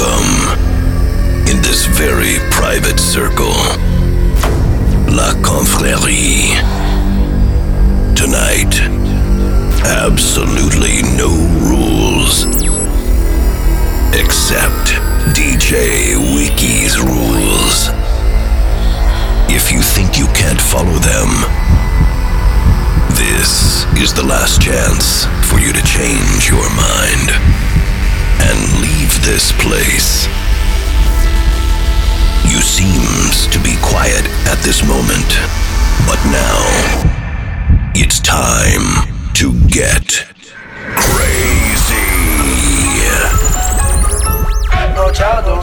Welcome. In this very private circle, La Confrérie. Tonight, absolutely no rules. Except DJ Wiki's rules. If you think you can't follow them, this is the last chance for you to change your mind and leave this place. You seems to be quiet at this moment, but now it's time to get crazy. No child though,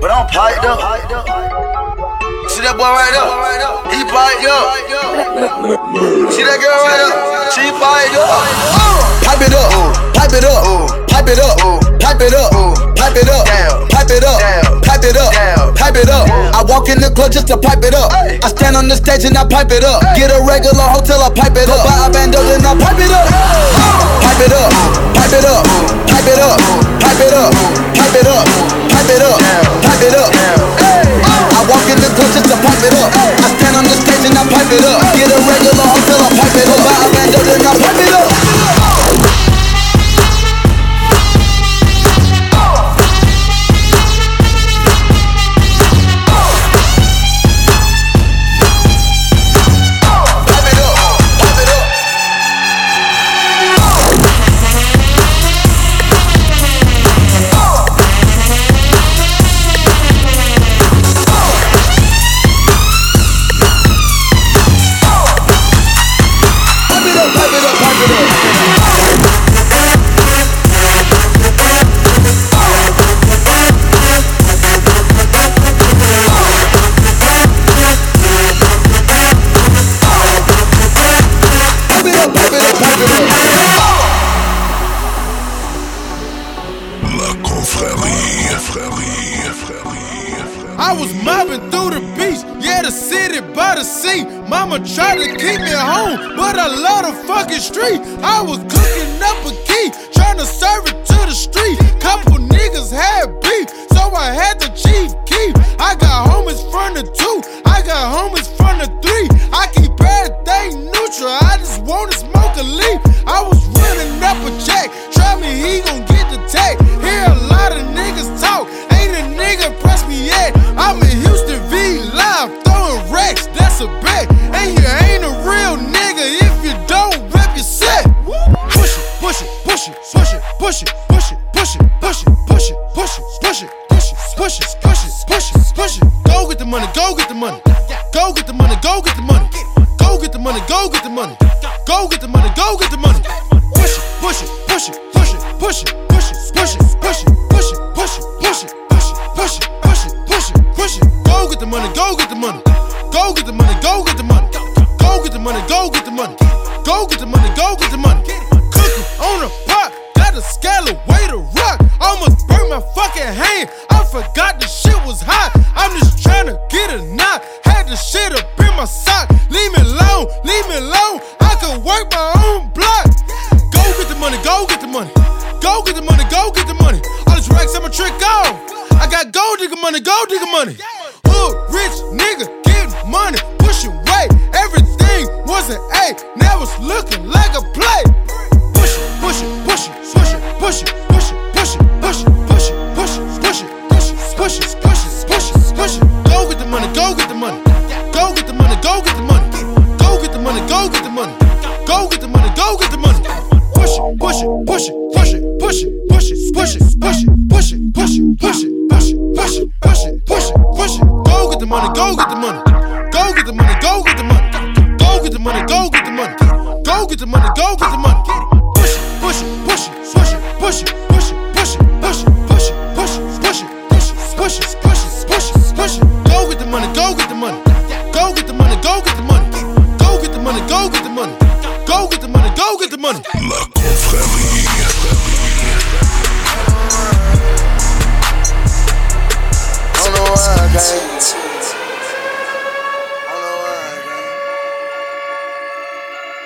but I'm piped up. See that boy right up, he piped up. See that girl right up, she piped up. Uh, pipe it up, pipe it up pipe it up, pipe it up, pipe it up, pipe it up, pipe it up, pipe it up. I walk in the club just to pipe it up. I stand on the stage and I pipe it up. Get a regular hotel, I pipe it up. Buy a bando and I pipe it up. Pipe it up, pipe it up, pipe it up, pipe it up, pipe it up, pipe it up, pipe it up. I walk in the club just to pipe it up. I stand on the stage and I pipe it up. Get a regular hotel, I pipe it up. Buy a bando and I pipe it up. push it, push it, push it, push it.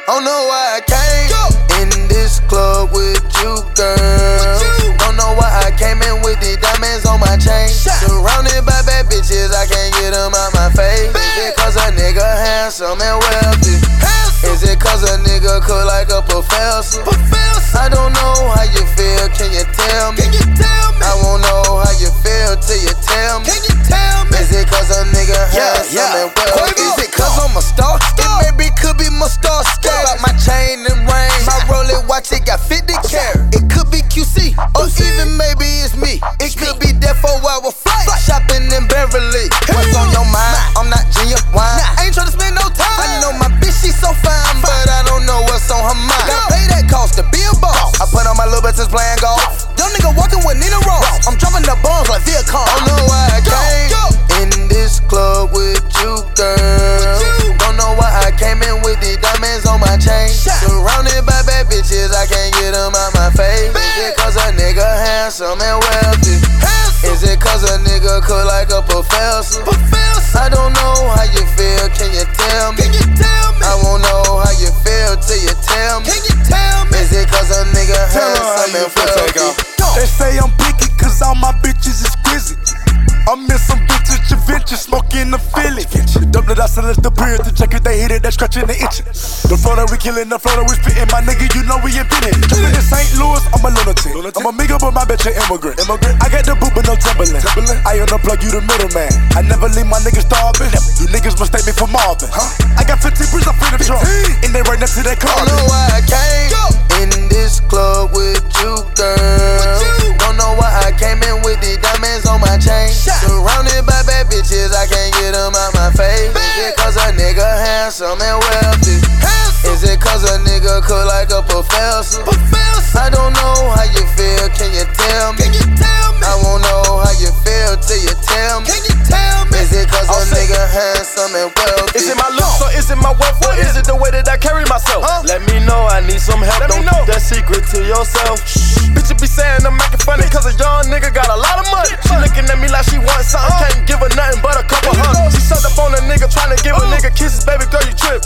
Oh, don't know why I came in this club with you, girl. Oh, don't know why I came in with the diamonds on my chain. Surrounded by bad bitches, I can't get them out my face. Is it cause a nigga handsome and wealthy? Is it cause a nigga cook like a professor? I don't know how you feel, can you tell me? I won't know how you feel till you tell me. Is it cause a nigga handsome yeah, and wealthy? Is it cause I'm a star? It maybe could be my star star. Chain and ring, my Rolex watch it got 50 carat. It could be QC, or even maybe it's me. It could be that for hour flight. Shopping in Beverly. What's on your mind? I'm not genuine. Ain't tryna spend no time. I know my bitch, she so fine, but I don't know what's on her mind. Gotta pay that cost to be a boss. I put on my little bit since playing golf. Young nigga walking with Nina Ross. I'm dropping the bombs like Viacom. Don't know why chain. Surrounded by bad bitches, I can't get them out my face. Is it cause a nigga handsome and wealthy? Is it cause a nigga cook like a professor? I don't know how you feel, can you tell me? I won't know how you feel till you tell me. Is it cause a nigga handsome and wealthy? They say I'm picky cause all my bitches is grizzly. I'm in some vintage adventure, smoking the Philly. The that I sell is the beer to check if they hit it, they scratching the itching. The Florida we killing, the Florida we spitting. My nigga, you know we invented. Jumping in St. Louis, I'm a lunatic. I'm a nigga, but my bitch an immigrant. immigrant. I got the boot, but no Timberland. Timberland. I unplug you the middleman. I never leave my niggas starving. You niggas mistake me for Marvin. Huh? I got 15 bricks up in the trunk. And they right next to that car. Don't know why I came handsome and wealthy? Is it cause a nigga cook like a professor? I don't know how you feel, and wealthy? Is it my looks or is it my wealth or is it the way that I carry myself? Let me know, I need some help. Don't keep that secret to yourself. Bitch, you be saying I'm making funny cause a young nigga got a lot of money. She looking at me like she wants something, can't give her nothing but a couple hundred. She sucked up on a nigga trying to give a nigga kisses, baby girl, you trip.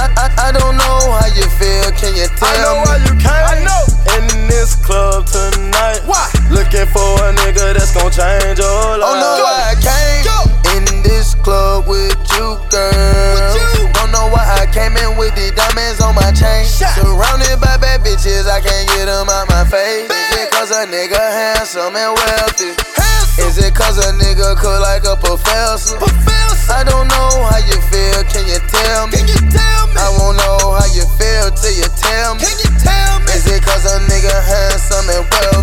I, I, I don't know how you feel, can you tell I know me? why you came. I know. In this club tonight. Why? Looking for a nigga that's gon' change your life. With the diamonds on my chain. Surrounded by bad bitches, I can't get them out my face. Is it cause a nigga handsome and wealthy? Is it cause a nigga cook like a professor? I don't know how you feel, can you tell me? I won't know how you feel till you tell me. Is it cause a nigga handsome and wealthy?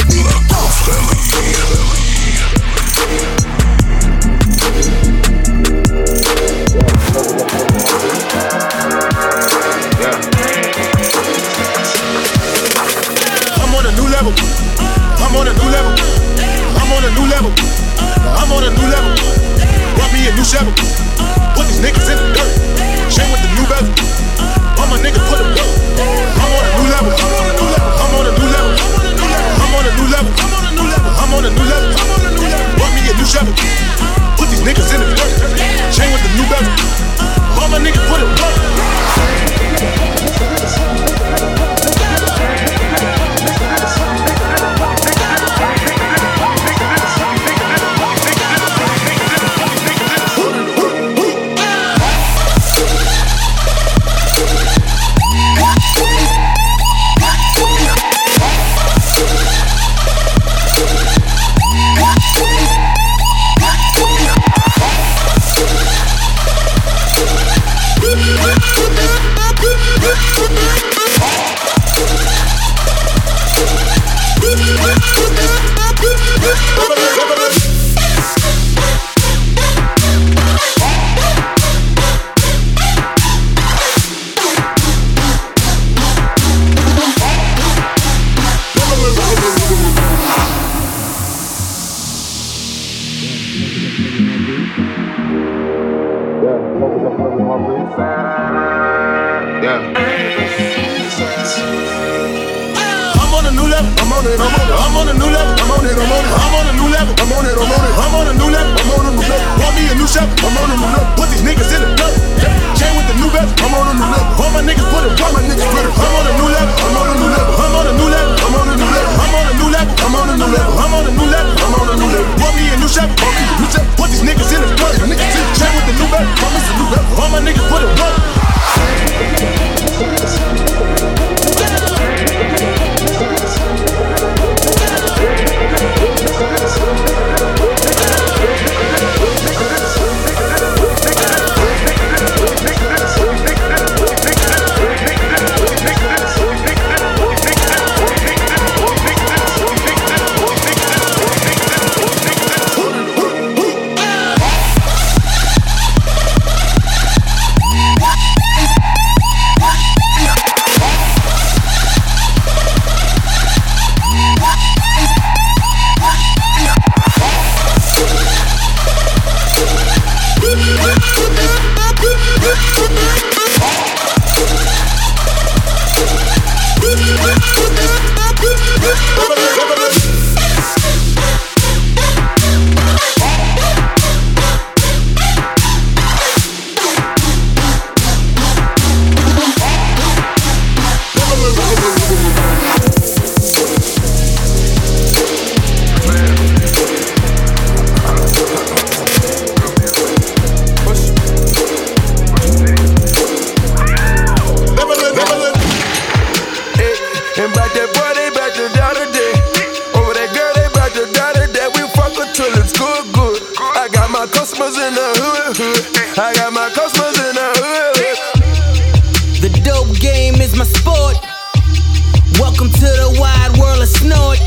To the wide world of snort.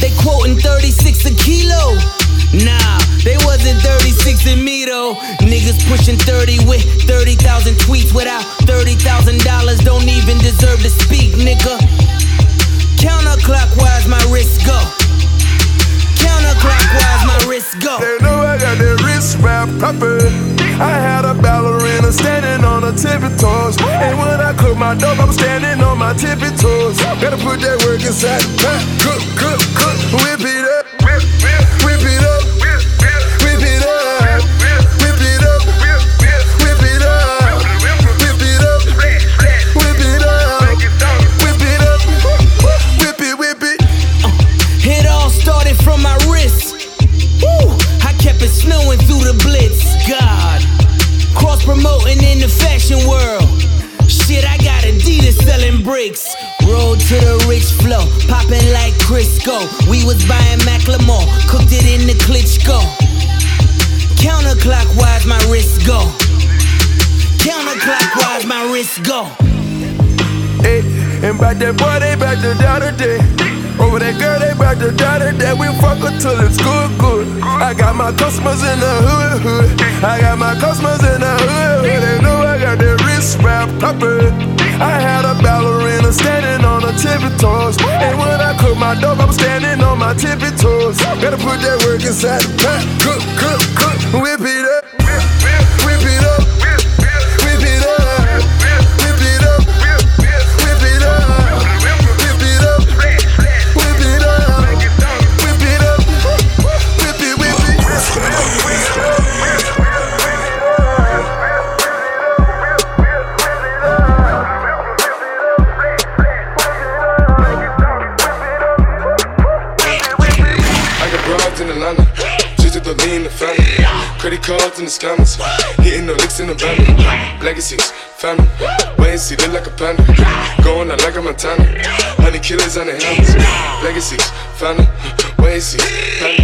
They quoting 36 a kilo. Nah, they wasn't 36 in me though. Niggas pushing 30 with 30,000 tweets without $30,000. Don't even deserve to speak, nigga. Counterclockwise, my wrist go. Counterclockwise, my wrist go. They know I got that wrist wrap proper. I had a ballerina standing on her tippy toes. And when I cook my dope, I'm standing on my tippy toes. Gotta put that work inside. Cook, cook, cook, whip it up. Whip, whip, whip it up. From my wrist, I kept it snowing through the blitz. God. Cross promoting in the fashion world. Shit, I got Adidas selling bricks. Road to the rich flow, popping like Crisco. We was buying Macklemore, cooked it in the Klitschko. Counterclockwise, my wrist go. Counterclockwise, my wrist go. Hey, and back that boy, they back to down today. Over that girl, they back to down today. We fuck her till it's good, good. I got my customers in the hood, hood. I got my customers in the hood, hood. They know I got that wrist wrap proper. I had a ballerina standing on her tippy toes. And when I cook my dope, I'm standing on my tippy toes. Gotta put that work inside the pot. Cook, cook, cook, whip it up. The scammers, hitting the licks in the van. Legacies, family, wait and see, look like a panda. Going out like a Montana, honey killers on the helmets. Legacies, family, wait and see, family.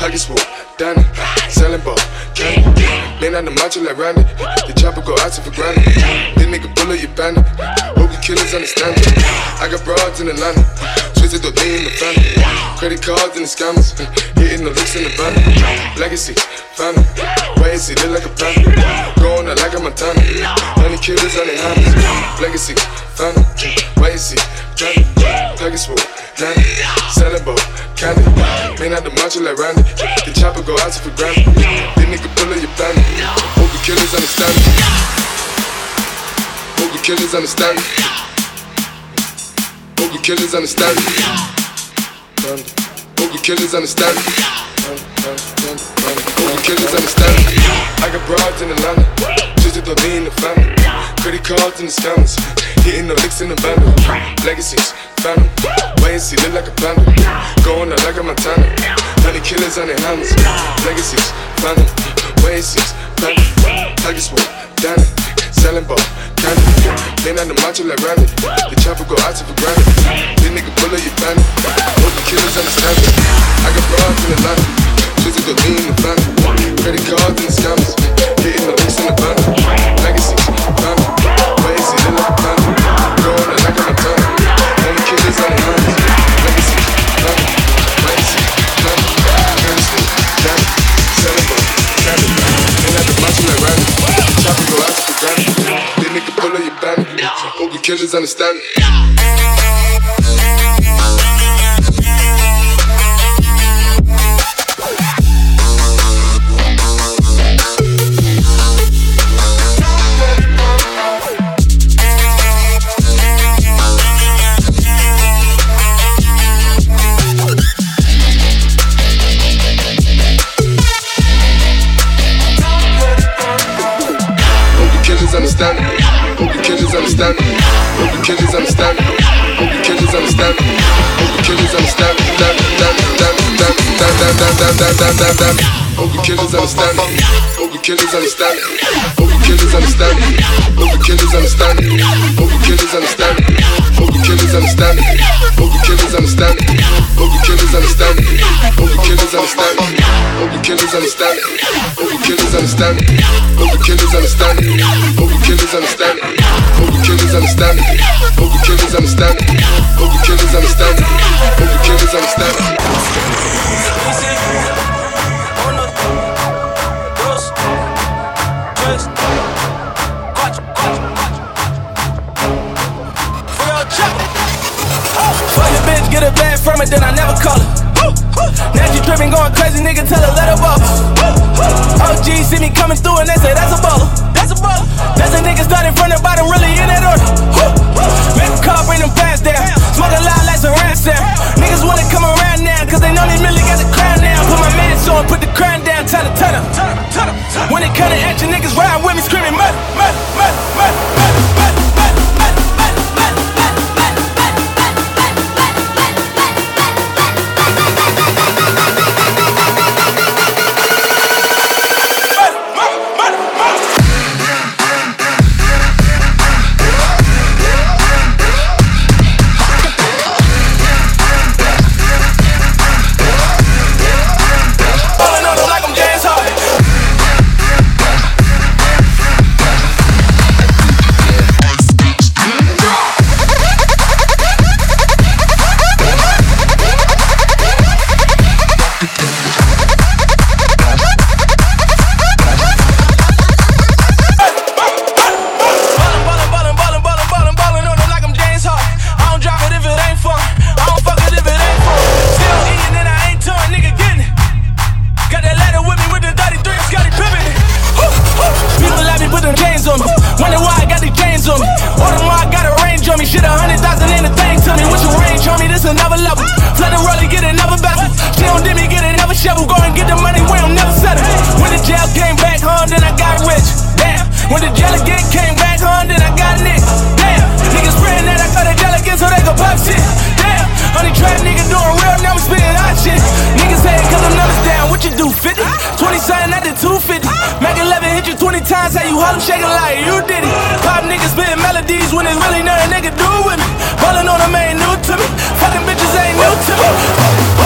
Pockets full, Danny, selling ball, candy. Man on the macho like Randy, the chopper go out to for granted. This nigga bullet, you bandit. Hope killers understand it. I got broads in Atlanta, twisted the lean in the family. Credit cards and the scammers, hitting the licks in the van. Legacy, family, and look like a panda. Going out like a Montana, honey killers on their. Legacy, family, wait and see, family, pockets full, Danny, selling ball, candy. Man out the macho like Randy, the chopper go out to for granted. This nigga pull up your bandit, hope the killers understand it. Hope the killers understand it. Hope the killers understand it. Hope the killers understand it. Hope the killers understand it. I got broads in Atlanta, just to lean in the family. Credit cards in the scammers, hitting the licks in the van. Legacies, family, wait and see, look like a panda. Going out like a Montana, honey killers on their hands. Legacies, family, wait and see, family. Pockets full, Danny, selling ball, candy. Lean on the macho like Randy, the chopper go out for granted. This nigga pull up your bandit, hope the killers understand it. I got broads in Atlanta, just to lean in the family. Credit cards and the scammers, hitting the licks in the van. Legacies, family, and see, look like a panda. Going like a Montana, honey killers on their hands. Hope you killers understand it. Understand understand understand. Hope understand. Hope understand. Hope understand. Hope understand. Hope understand. Hope understand. Hope understand. Hope understand. Hope understand it. Hope the killers understand it. Hope the killers understand me. Hope the killers understand times how you Harlem shaking like you did it. Pop niggas spitting melodies when it's really nothing they can do with me. Ballin' on them ain't new to me. Fucking bitches ain't new to me.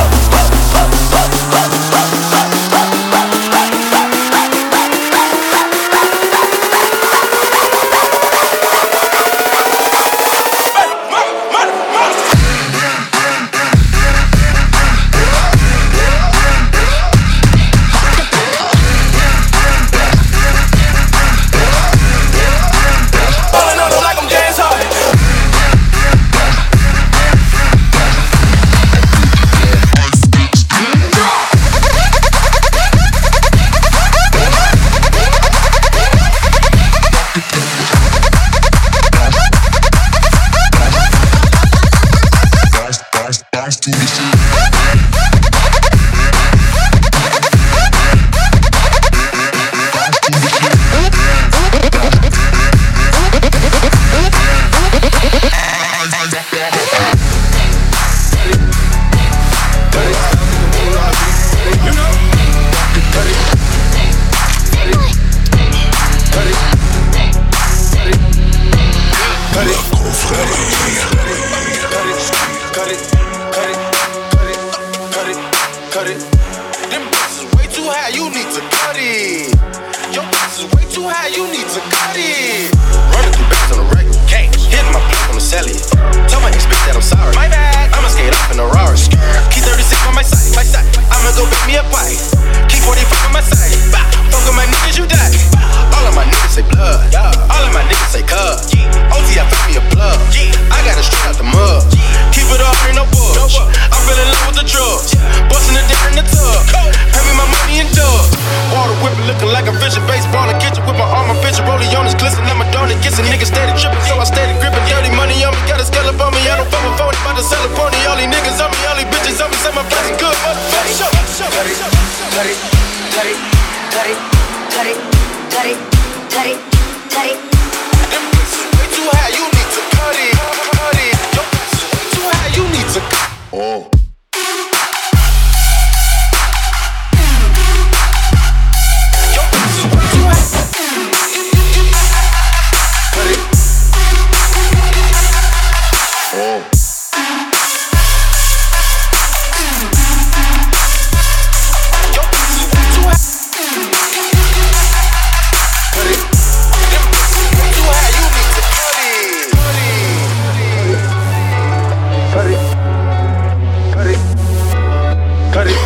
Cut it.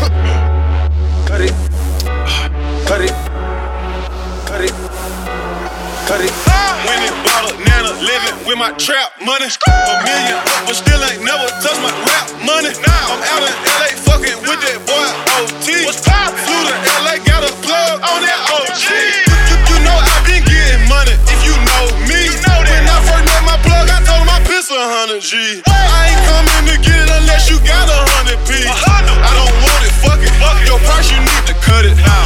Cut it. Cut it. Cut it. Cut it. Winning bottle, nana, living with my trap money. A million but still ain't never touched my rap money. Now I'm out in LA fucking with that boy OT. What's poppin'? Flew to LA, got a plug on that OG. You, you know I been money if you know me. When I first met my plug, I told him I piss a hundred G. cut it. Your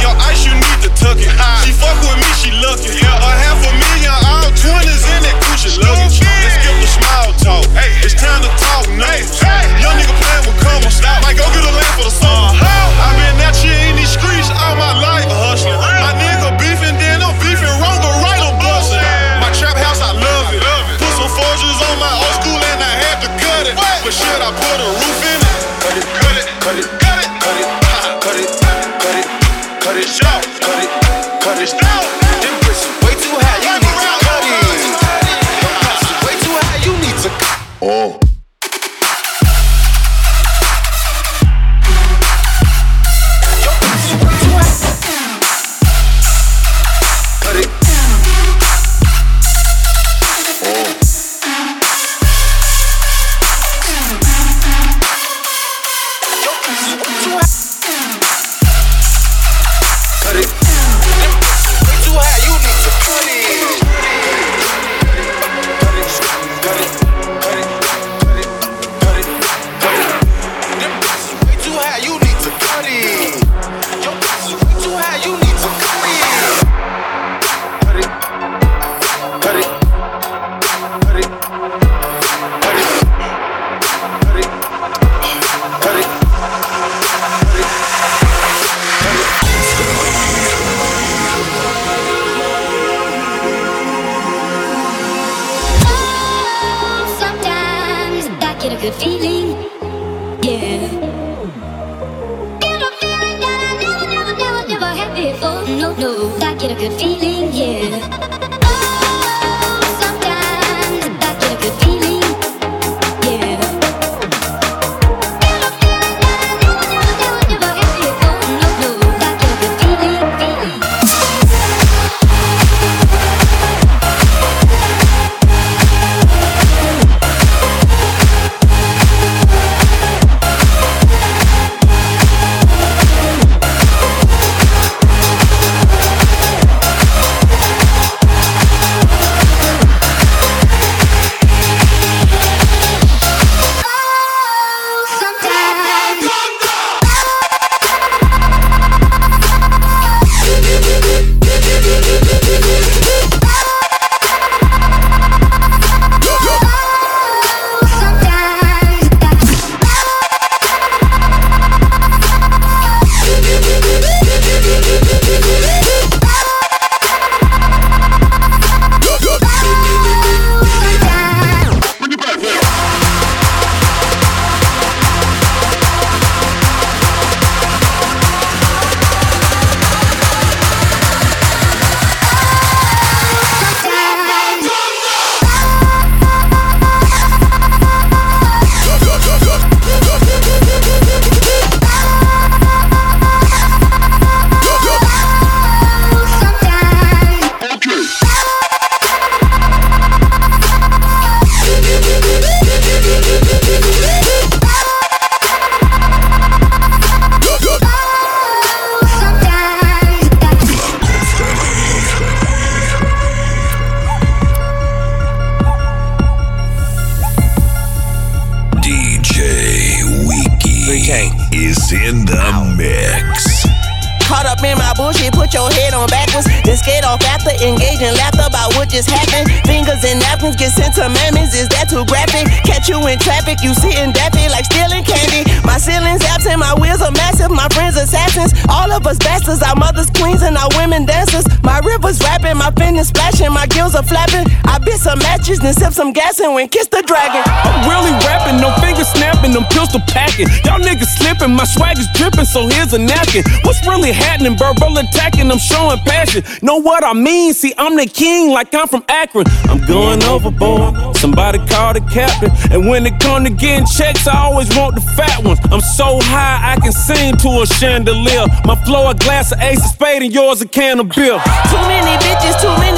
bit some then sip some gas and went kiss the dragon. I'm really rapping, no fingers snapping, them pistol packing. Y'all niggas slipping, my swag is dripping, so here's a napkin. What's really happening? Verbal attacking, I'm showing passion. Know what I mean? See, I'm the king, like I'm from Akron. I'm going overboard. Somebody call the captain. And when it come to getting checks, I always want the fat ones. I'm so high, I can sing to a chandelier. My flow a glass of ace of spade, and yours a can of beer. Too many bitches, too many blunts, too many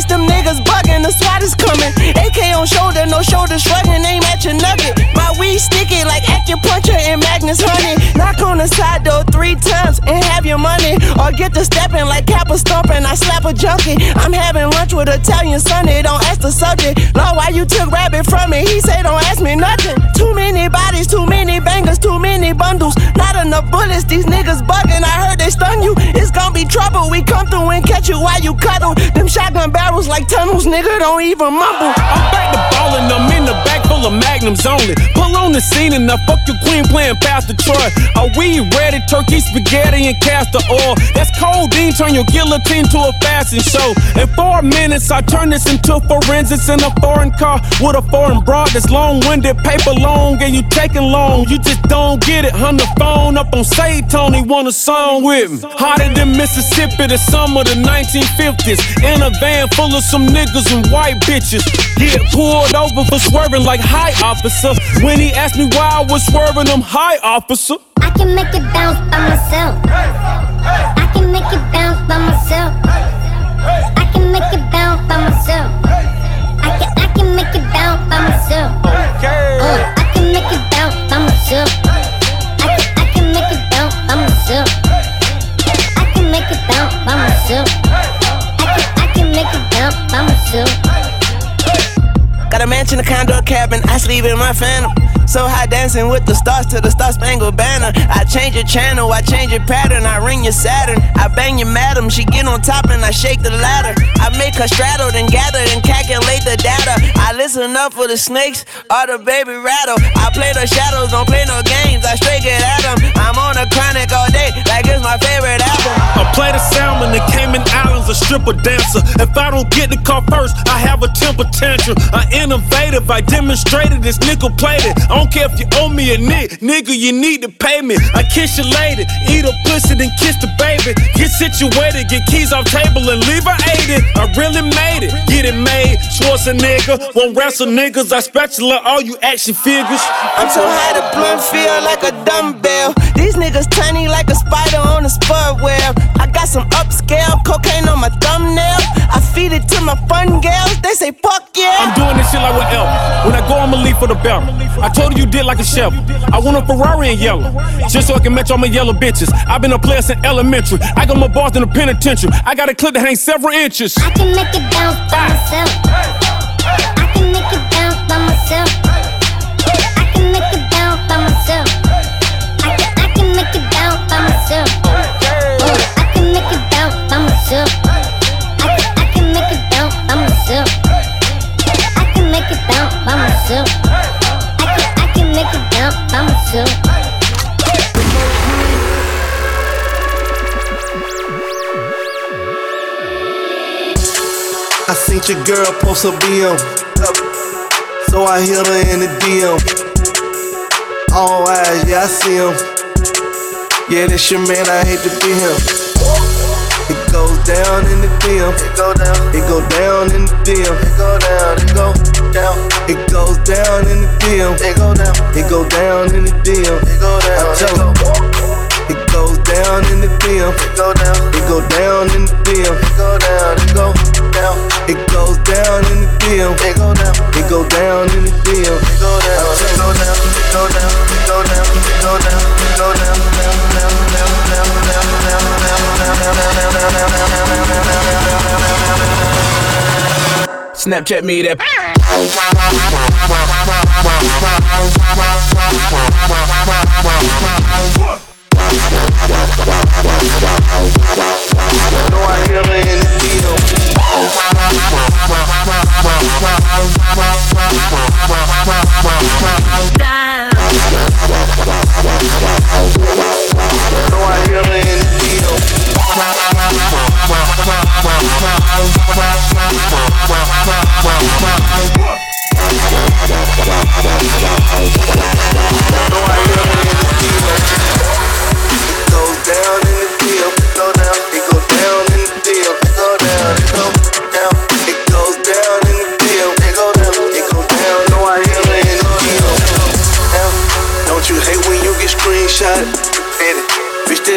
them niggas bugging, the SWAT is coming. AK on shoulder, no shoulder shrugging, aim at your nugget. My weed sticky like acupuncture and Magnus honey. Knock on the side door three times and have your money. Or get to stepping like Kappa stomping, I slap a junkie. I'm having lunch with Italian Sonny, don't ask the subject. Lord, why you took rabbit from me? He said, don't ask me nothing. Too many bodies, too many bangers, too many bundles. Not enough bullets, these niggas bugging. I heard they stun you. It's gonna be trouble. We come through and catch you while you cuddle. Them shotgun barrels like tunnels, nigga, don't even mumble. I'm back to ballin', I'm in the back full of magnums only. Pull on the scene and I fuck your queen playing Pastor Troy. Are we ready? Turkey, spaghetti, and castor oil. That's codeine, turn your guillotine to a fashion show. In four minutes, I turn this into forensics in a foreign car with a foreign broad that's long winded, paper long, and you taking long. You just don't get it. On the phone up on Say Tony, want a song with me. Hotter than Mississippi, the summer of the 1950s. In a van full of some niggas and white bitches. Get pulled over for swerving like high officer. When he asked me why I was swerving, I'm high officer. I can make it bounce by myself. I can make it bounce by myself. I can make it bounce by myself. I can I can make it bounce by myself. Uh, I can make it bounce by myself. I can I can make it bounce by myself. I can make it bounce by myself. I'ma. Got a mansion, a condo, a cabin, I sleep in my phantom. So high dancing with the stars to the star spangled banner. I change your channel, I change your pattern. I ring your Saturn. I bang your madam, she get on top and I shake the ladder. I make her straddle, then gather and calculate the data. I listen up for the snakes or the baby rattle. I play the shadows, don't play no games. I straight get at them. I'm on a chronic all day, like it's my favorite album. I play the salmon, the Cayman Islands, a stripper dancer. If I don't get the car first, I have a temper tantrum. I innovative, I demonstrated this nickel plated. I don't care if you owe me a nick, nigga, you need to pay me. I kiss your lady, eat a pussy, then kiss the baby. Get situated, get keys off table and leave her aided. I really made it, get it made. Schwarzenegger, won't wrestle niggas. I spatula all you action figures. I'm so high the blunt feel like a dumbbell. These niggas tiny like a spider on a Spud Webb. I got some upscale cocaine on my thumbnail. I feed it to my fun girls. They say fuck yeah. I'm doing this shit like with L. When I go, I'ma leave for the belt. I told you you did like a chef. I want a Ferrari in yellow, just so I can match all my yellow bitches. I've been a player since elementary. I got my bars in the penitentiary. I got a clip that hangs several inches. I can make it bounce by myself. I can make it bounce by myself. I can make it bounce by myself. I can I can make it bounce by myself. I can make it bounce by myself. I can I can make it bounce by myself. I can make it bounce by myself. I seen your girl post a BM. So I hit her in the DM. All eyes, yeah, I see him. Yeah, that's your man, I hate to be him. It goes down in the DM. It go down. It go down in the DM. It go down. It go down. It goes down in the DM. It go down. It go down in the DM. It go down. I tell him. It goes down in the DM. It go down. It go down in the DM. It go down. It go down. It goes down in the DM. It go down. It go down in the DM. It go down. It go down. It go down. It go down. It go down. It go down. Down, down, down, down, down, down, down, down, down, down, down, down, down, down. Snapchat me that. Dance. Go down in the field, go down, it goes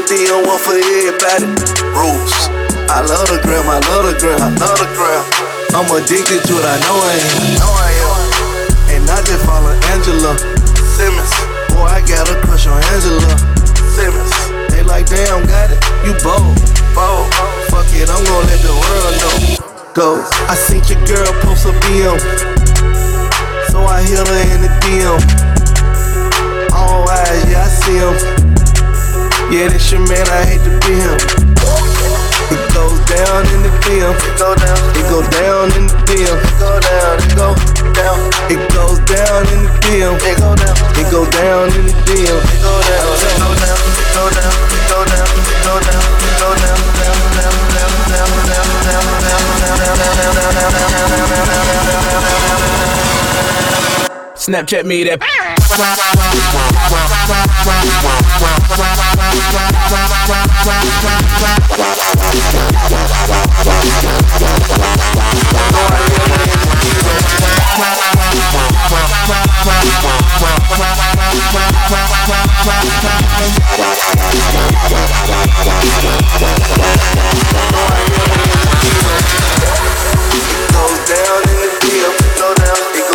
That DM one for everybody. Rules. I love the gram. I love the gram. I love the gram. I'm addicted to it, I know I am. And I just follow Angela Simmons. Boy, I got a crush on Angela Simmons. They like, damn, got it. You bold, bold. Fuck it, I'm gonna let the world know. Go. I seen your girl post a BM. So I hit her in the DM. All oh, eyes, yeah, I see him. Yeah, this your man, I hate to be him. It goes down in the film. It go down. It go down in the film. It go down. It go down. It goes down in the film. It go down. It go down in the film. It go down. It go down. It go down. It go down. It go down. It go down. Down. Down. Down. Down. Down. Down. Down. Snapchat me that. Goes down in the deal. Go down. It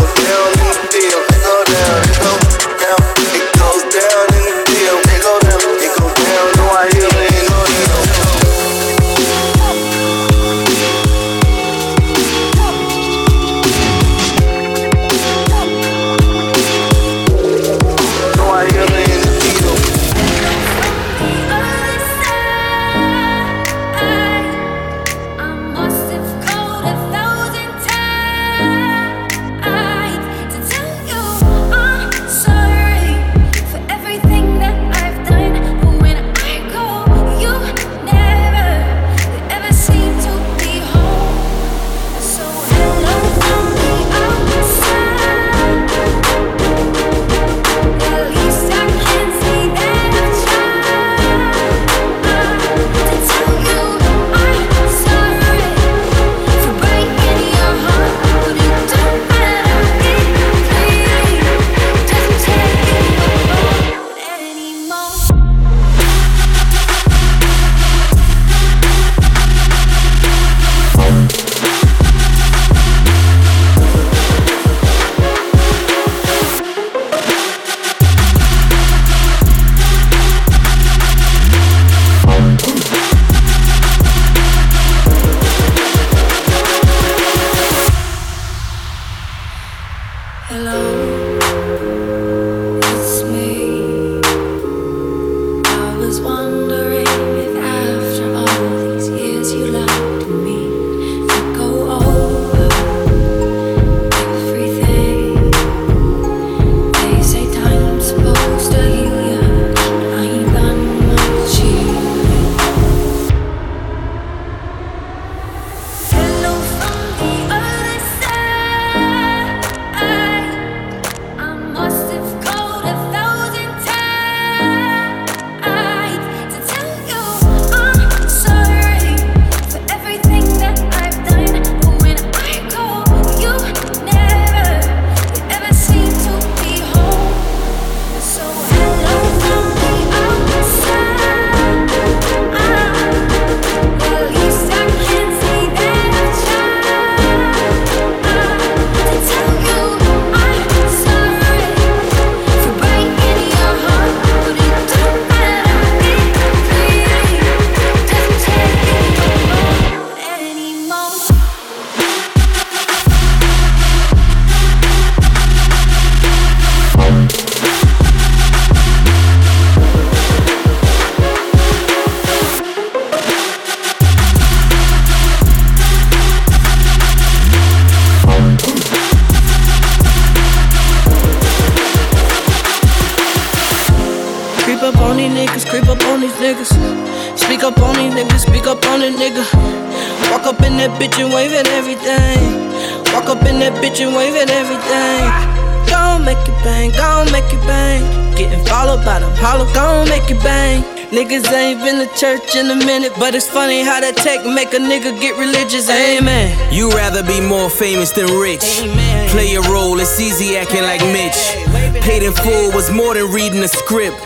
in a minute, but it's funny how that tech make a nigga get religious. Amen. You rather be more famous than rich. Play a role, it's easy acting like Mitch. Paid in full was more than reading a script.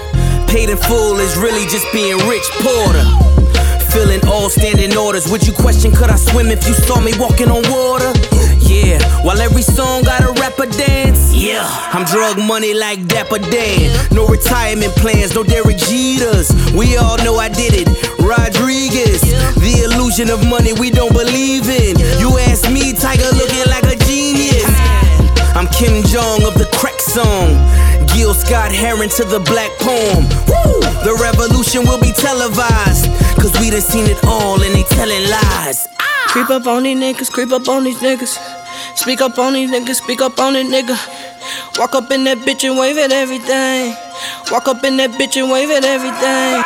Paid in full is really just being rich. Porter. Filling all standing orders. Would you question could I swim if you saw me walking on water? Yeah, while every song got a rapper dance. Yeah, I'm drug money like Dapper Dan. No retirement plans, no Derek Jeters. We all know I did it. Rodriguez, the illusion of money we don't believe in. You ask me, Tiger looking like a genius. I'm Kim Jong of the crack song. Gil Scott Heron to the black poem. Woo! The revolution will be televised. Cause we done seen it all and they telling lies. Creep up on these niggas, creep up on these niggas. Speak up on these niggas, speak up on it, nigga. Walk up in that bitch and wave at everything. Walk up in that bitch and wave at everything.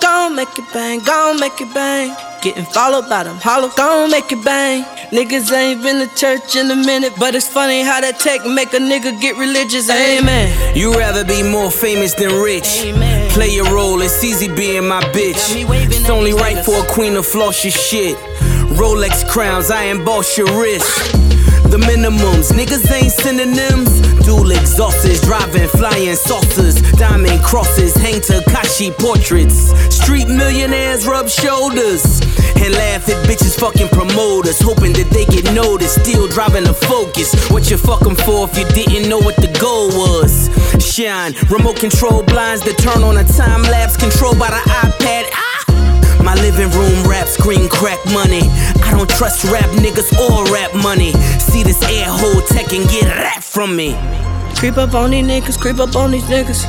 Gon' make it bang, gon' make it bang. Getting followed by them hollow, gon' make it bang. Niggas ain't been to church in a minute, but it's funny how that tech make a nigga get religious. Amen. You rather be more famous than rich. Play your role, it's easy being my bitch. It's only right for a queen to floss your shit. Rolex crowns, I emboss your wrist. The minimums, niggas ain't synonyms. Dual exhausts, driving flying saucers, diamond crosses, hang Takashi portraits. Street millionaires rub shoulders and laugh at bitches fucking promoters, hoping that they get noticed. Still driving a focus. What you fucking for if you didn't know what the goal was? Shine, remote control blinds that turn on a time lapse controlled by the iPad. Ah! My living room rap screen crack money. I don't trust rap niggas or rap money. See this air hole tech and get rap from me. Creep up on these niggas, creep up on these niggas.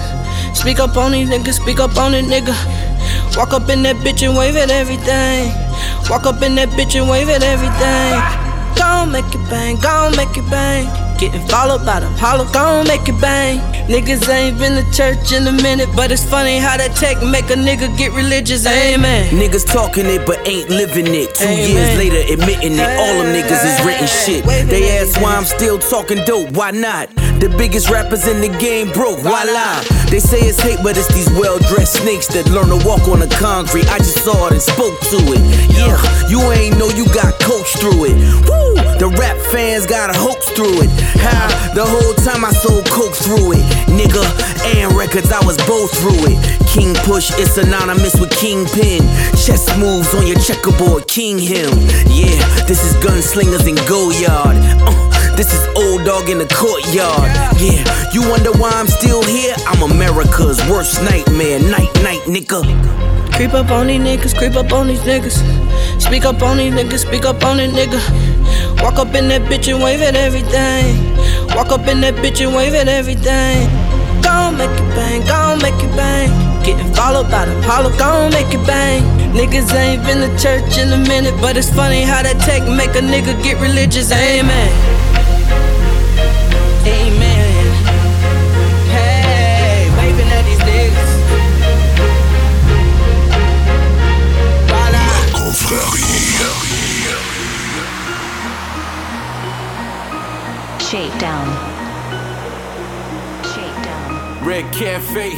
Speak up on these niggas, speak up on it, nigga. Walk up in that bitch and wave at everything. Walk up in that bitch and wave at everything. Gon' make it bang, gon' make it bang. Getting followed by them hollow, gon' make it bang. Niggas ain't been to church in a minute, but it's funny how that tech make a nigga get religious. Amen. Niggas talking it but ain't living it. Two Amen. years later admitting it. All them niggas is written shit. They ask why I'm still talking dope. Why not? The biggest rappers in the game broke. Lie? They say it's hate, but it's these well-dressed snakes that learn to walk on the concrete. I just saw it and spoke to it. Yeah, you ain't know you got coached through it. Woo! The rap fans got a hoax through it. How? The whole time I sold coke through it. Nigga, and records, I was both through it. King Push, it's synonymous with Kingpin. Chess moves on your checkerboard, King him. Yeah, this is gunslingers in Goyard. Uh, this is old dog in the courtyard. Yeah, you wonder why I'm still here? I'm America's worst nightmare. Night, night, nigga. Creep up on these niggas, creep up on these niggas. Speak up on these niggas, speak up on it, nigga. Walk up in that bitch and wave at everything. Walk up in that bitch and wave at everything. Gon' make it bang, gon' make it bang. Getting followed by them hollow, gon' make it bang. Niggas ain't been to church in a minute, but it's funny how that tech make a nigga get religious. Amen. Shakedown. Shakedown. Red Cafe,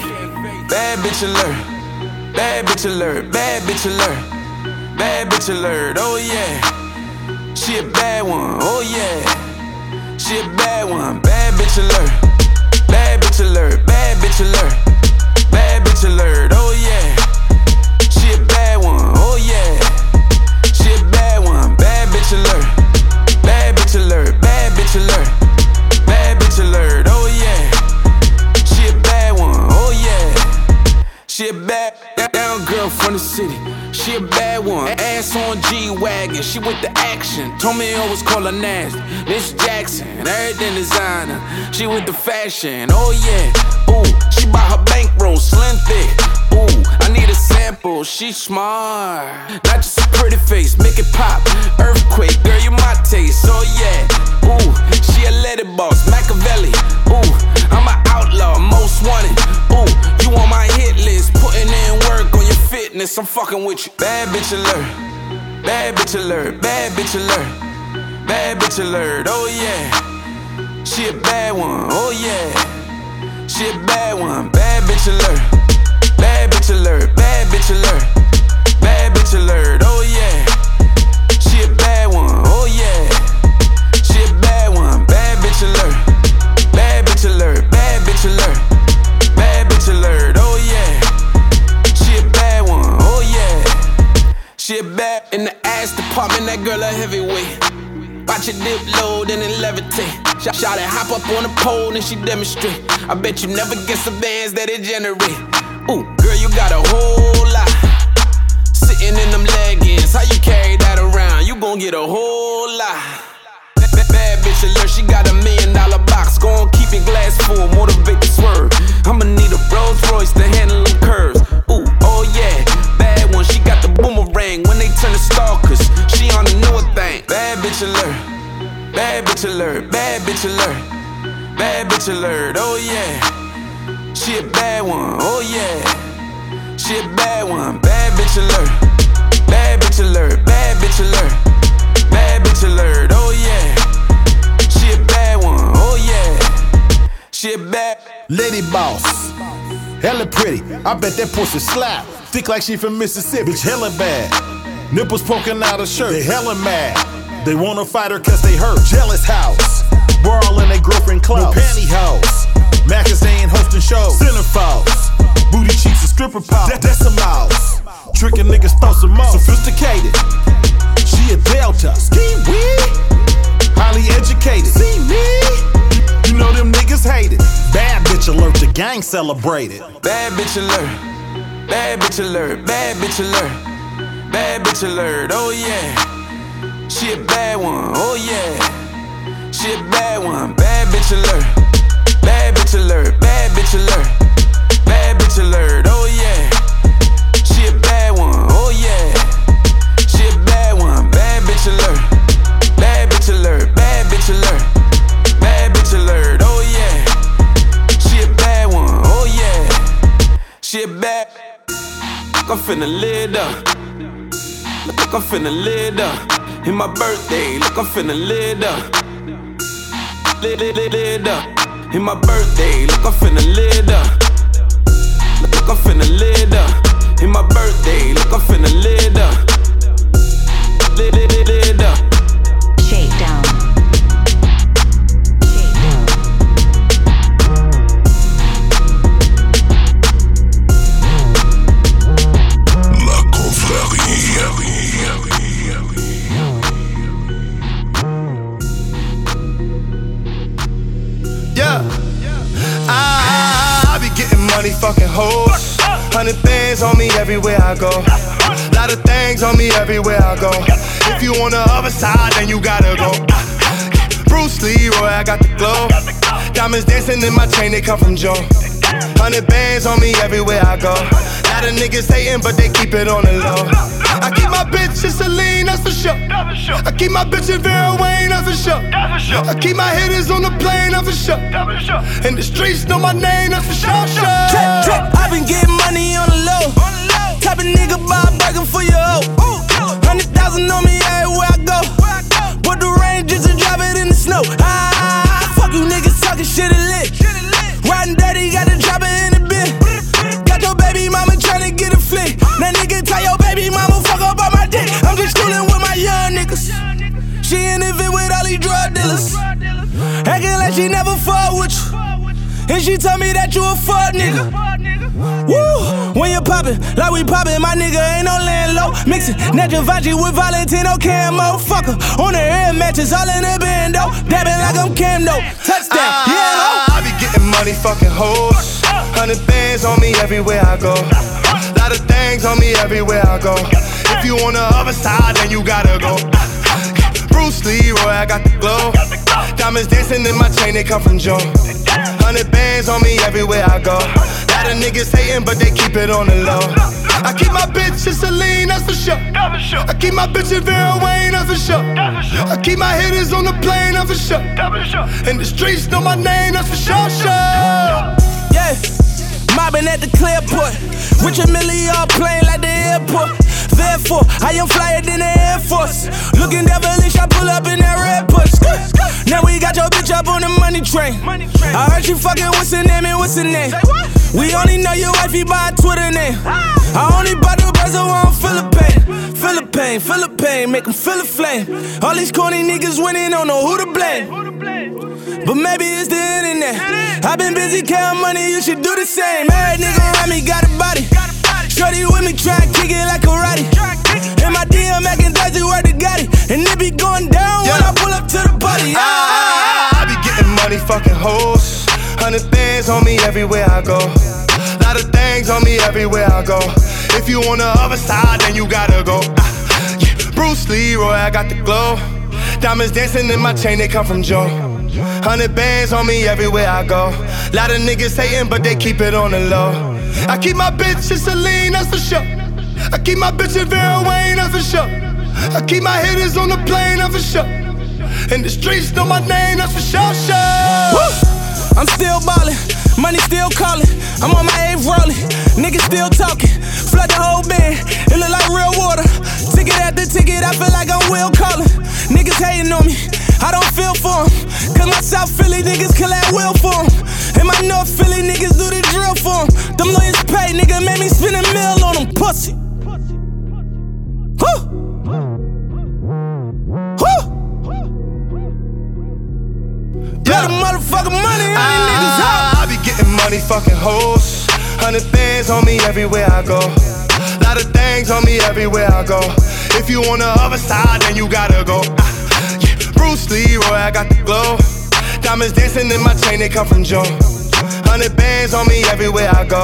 bad bitch alert, bad bitch alert, bad bitch alert, bad bitch alert, oh yeah, she a bad one, oh yeah, she a bad one, bad bitch alert, bad bitch alert, bad bitch alert, bad bitch alert, oh yeah, she a bad one, oh yeah, she a bad one, bad bitch alert, bad bitch alert, bad bitch alert, from the city. She a bad one, ass on G wagon. She with the action. Told me I call her nasty. Miss Jackson, everything designer. She with the fashion, oh yeah. Ooh, she bought her bankroll, slim thick. Ooh, I need a sample. She smart, not just a pretty face. Make it pop, earthquake, girl you my taste, oh yeah. Ooh, she a it boss, Machiavelli. Ooh, I'm an outlaw, most wanted. Ooh, you on my hit list, putting in work on your fitness. I'm fucking with you. Bad bitch alert, bad bitch alert, bad bitch alert, bad bitch alert. Oh yeah, she a bad one. Oh yeah, she a bad one. Bad bitch alert, bad bitch alert, bad bitch alert, bad bitch alert. Oh yeah, she a bad one. Oh yeah, she a bad one. Bad bitch alert. Bad bitch alert, bad bitch alert, She a bad in the ass department, that girl a heavyweight. Watch it dip low, then it levitate. Shot, shot it, hop up on the pole, and she demonstrate. I bet you never get some bands that it generate. Ooh, girl, you got a whole lot. Sitting in them leggings, how you carry that around? You gon' get a whole lot. Bad, bitch alert, she got a million dollar box. Gon' keep it glass full, motivate the swerve. I'ma need a Rolls Royce to handle them curves. Ooh, oh yeah, turn the stalkers. She on the newer thing. Bad bitch alert, bad bitch alert, bad bitch alert, bad bitch alert. Oh yeah, she a bad one. Oh yeah, she a bad one. Bad bitch alert, bad bitch alert, bad bitch alert, bad bitch alert. Oh yeah, she a bad one. Oh yeah, she a bad lady boss. Hella pretty, I bet that pussy slap. Thick like she from Mississippi, bitch hella bad. Nipples poking out of shirt, they hella mad. They wanna fight her cause they hurt. Jealous house, brawl in their girlfriend clothes. No pantyhose, Macca's they ain't hosting shows. Centerfolds, booty cheeks and stripper pop. That, that's a mouse. Tricking niggas throw some more. Sophisticated, she a delta. Ski wee, highly educated. See me. You know them niggas hate it. Bad bitch alert, the gang celebrated. Bad bitch alert, bad bitch alert, bad bitch alert, bad bitch alert. Oh yeah, she a bad one. Oh yeah, she a bad one. Bad bitch alert, bad bitch alert, bad bitch alert, bad bitch alert. Oh yeah, she a bad one. Oh yeah, she a bad one. Bad bitch alert, bad bitch alert, bad bitch alert. Bad bitch alert, oh yeah. She a bad one, oh yeah. She a bad. I'm finna lit up. Look, I'm finna lit up. In my birthday, look, I'm finna lit up. Lit, lit, lit, lit up. In my birthday, look, I'm finna lit up. Look, I'm finna lit up. In my birthday, look, I'm finna lit up. Lit, lit, lit, lit up. Hundred bands on me everywhere I go. Lot of things on me everywhere I go. If you on the other side, then you gotta go. Bruce Leroy, I got the glow. Diamonds dancing in my chain, they come from Joe. Hundred bands on me everywhere I go. Lot of niggas hating, but they keep it on the low. I keep my bitch in Celine, that's for sure. I keep my bitch in Vera Wang, that's for sure. I keep my hitters on the plane, that's for sure. And the streets know my name, that's for sure. sure. Trip, trip, I been getting money on the low. Type of nigga buy a burger for your hoe. Hundred thousand on me everywhere I go. Put the ranges and drive it in the snow. Ah, fuck you niggas talking shit and lit. Riding dirty, got the chopper in the bin. Got your baby mama tryna get a flick. That nigga tell your baby mama fuck up on my dick. I'm just coolin' with my young niggas. She in the vid with all these drug dealers. Acting like she never fought with you. And she told me that you a fuck nigga. Woo! When you poppin', like we poppin', my nigga ain't no land low. Mixin' natural Vanji with Valentino camo. Fucker on the air matches, all in the bando. Dabbing like I'm Camdo. Touchdown, ah, yeah. I be getting money, fucking hoes. Hundred bands on me everywhere I go. Lot of things on me everywhere I go. If you on the other side, then you gotta go. Bruce Leroy, I got the glow. Diamonds dancing in my chain, they come from Joe. Hundred bands on me everywhere I go. Lot of niggas hating, but they keep it on the low. I keep my bitch in Celine, that's for sure. I keep my bitch in Vera Wang, that's for sure. I keep my hitters on the plane, that's for sure. And the streets know my name, that's for sure. sure. Yeah, mobbing at the Clearport. Richard Mille all playing like the airport. Therefore, I am flyer than the Air Force. Looking devilish, I pull up in that red push. Now we got your bitch up on the money train. I heard you fucking what's her name and what's her name. We only know your wifey by a Twitter name. I only bought the buzzer on Philippine. Philippine, Philippine, make them feel a flame. All these corny niggas winning, don't know who to blame. But maybe it's the internet. I've been busy counting money, you should do the same. Every nigga around me got a body. Shorty with me, try and kick it like karate. In my DM, acting thirsty, where the got it. And it be going down when I pull up to the party. Ah, I be getting money, fucking hoes. Hundred things on me everywhere I go. Lot of things on me everywhere I go. If you on the other side, then you gotta go. Ah, yeah. Bruce Leroy, I got the glow. Diamonds dancing in my chain, they come from Joe. Hundred bands on me everywhere I go. Lot of niggas hating, but they keep it on the low. I keep my bitch in Celine, that's for sure. I keep my bitch in Vera Wang, that's for sure. I keep my hitters on the plane, that's for sure. And the streets know my name, that's for sure, sure. Woo! I'm still ballin', money still callin'. I'm on my A rollin', niggas still talkin'. Flood the whole band, it look like real water. Ticket after ticket, I feel like I'm Will Collin. Niggas hating on me, I don't feel for them. Cause my South Philly niggas kill that will for them. And my North Philly niggas do the drill for them. Them lawyers pay, nigga, made me spend a mill on them pussy. Yeah. the motherfucking money on these niggas out. I be getting money, fucking hoes. Hundred bands on me everywhere I go. Lot of things on me everywhere I go. If you on the other side, then you gotta go. Ah, yeah. Bruce Leroy, I got the glow. Diamonds dancing in my chain, they come from Joe. Hundred bands on me everywhere I go.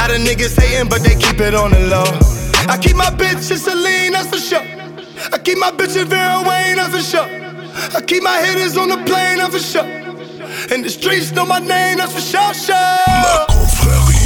Lot of niggas hating, but they keep it on the low. I keep my bitch in Celine, that's for sure. I keep my bitch in Vera Wang, that's for sure. I keep my hitters on the plane, that's for sure. And the streets know my name, that's for sure, sure. La confrérie.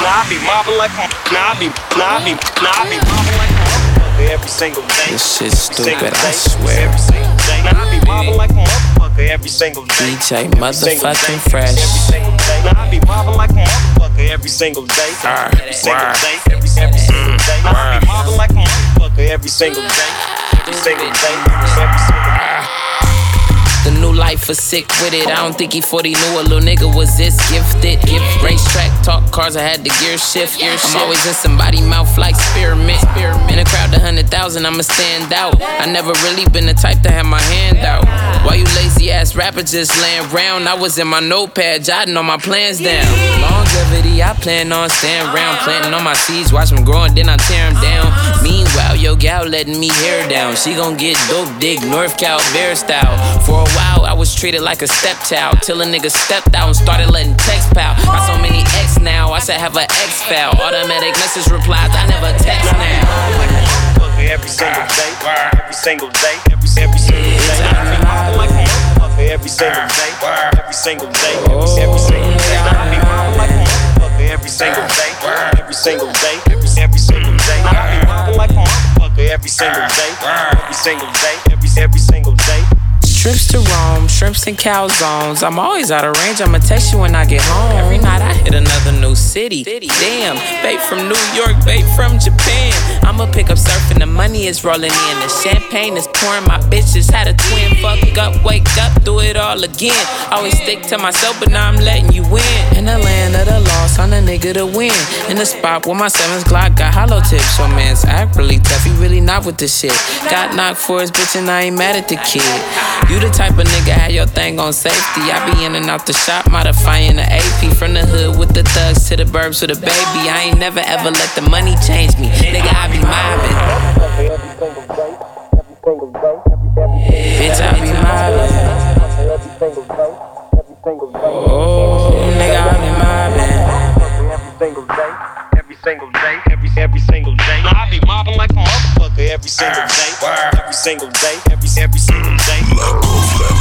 Nah, I be mobbing like a nah, I be nah, I be nah, I be mobbing like a motherfucker every single day. This shit's stupid, I swear. Every single day. Nah, I be mobbing like a motherfucker every single day. DJ motherfucking fresh. Nah, I be mobbing like a motherfucker every single day. Every single day. Every, every single day. Nah, I be mobbing like a motherfucker every single day. Every single day. Every single day. The new life was sick with it. I don't think he 40 knew a little nigga was this gifted. Gift racetrack, talk cars, I had the gear shift. I'm always in somebody mouth like spearmint. In a crowd of hundred thousand, I'ma stand out. I never really been the type to have my hand out. While you lazy ass rappers just laying round, I was in my notepad jotting all my plans down. Longevity, I plan on staying around, planting on my seeds, watch them and then I tear them down. Meanwhile, yo gal letting me hair down. She gon' get dope dig North Cal Bear style. For while, I was treated like a stepchild. Till a nigga stepped out and started letting text pal. Got so many X now, I said have a X file. Automatic message replies, I never text now. Every single day, every single day, every single day. Every single day, every single day, every single day. I be every single day, every single day, every single day. I be like a motherfucker every single day, every single day, every every single day. Trips to Rome, shrimps and calzones. I'm always out of range. I'ma text you when I get home. Every night I hit another new city. Damn, babe from New York, babe from Japan. I'ma pick up surfing. The money is rolling in. The champagne is pouring. My bitches had a twin. Fuck up, wake up, do it all again. Always stick to myself, but now I'm letting you win. In the land of the lost, I'm the nigga to win. In the spot where my sevens Glock got hollow tips. Your man's act really tough. He really not with the shit. Got knocked for his bitch and I ain't mad at the kid. You the type of nigga had your thing on safety. I be in and out the shop, modifying the AP. From the hood with the thugs to the burbs with a baby. I ain't never ever let the money change me. Nigga, I be mobbing. Bitch, I be mobbing. Oh, nigga, I be mobbing. Every single day, every single day, single day, ah, every single day, every every single day.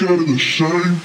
Scared of the shame.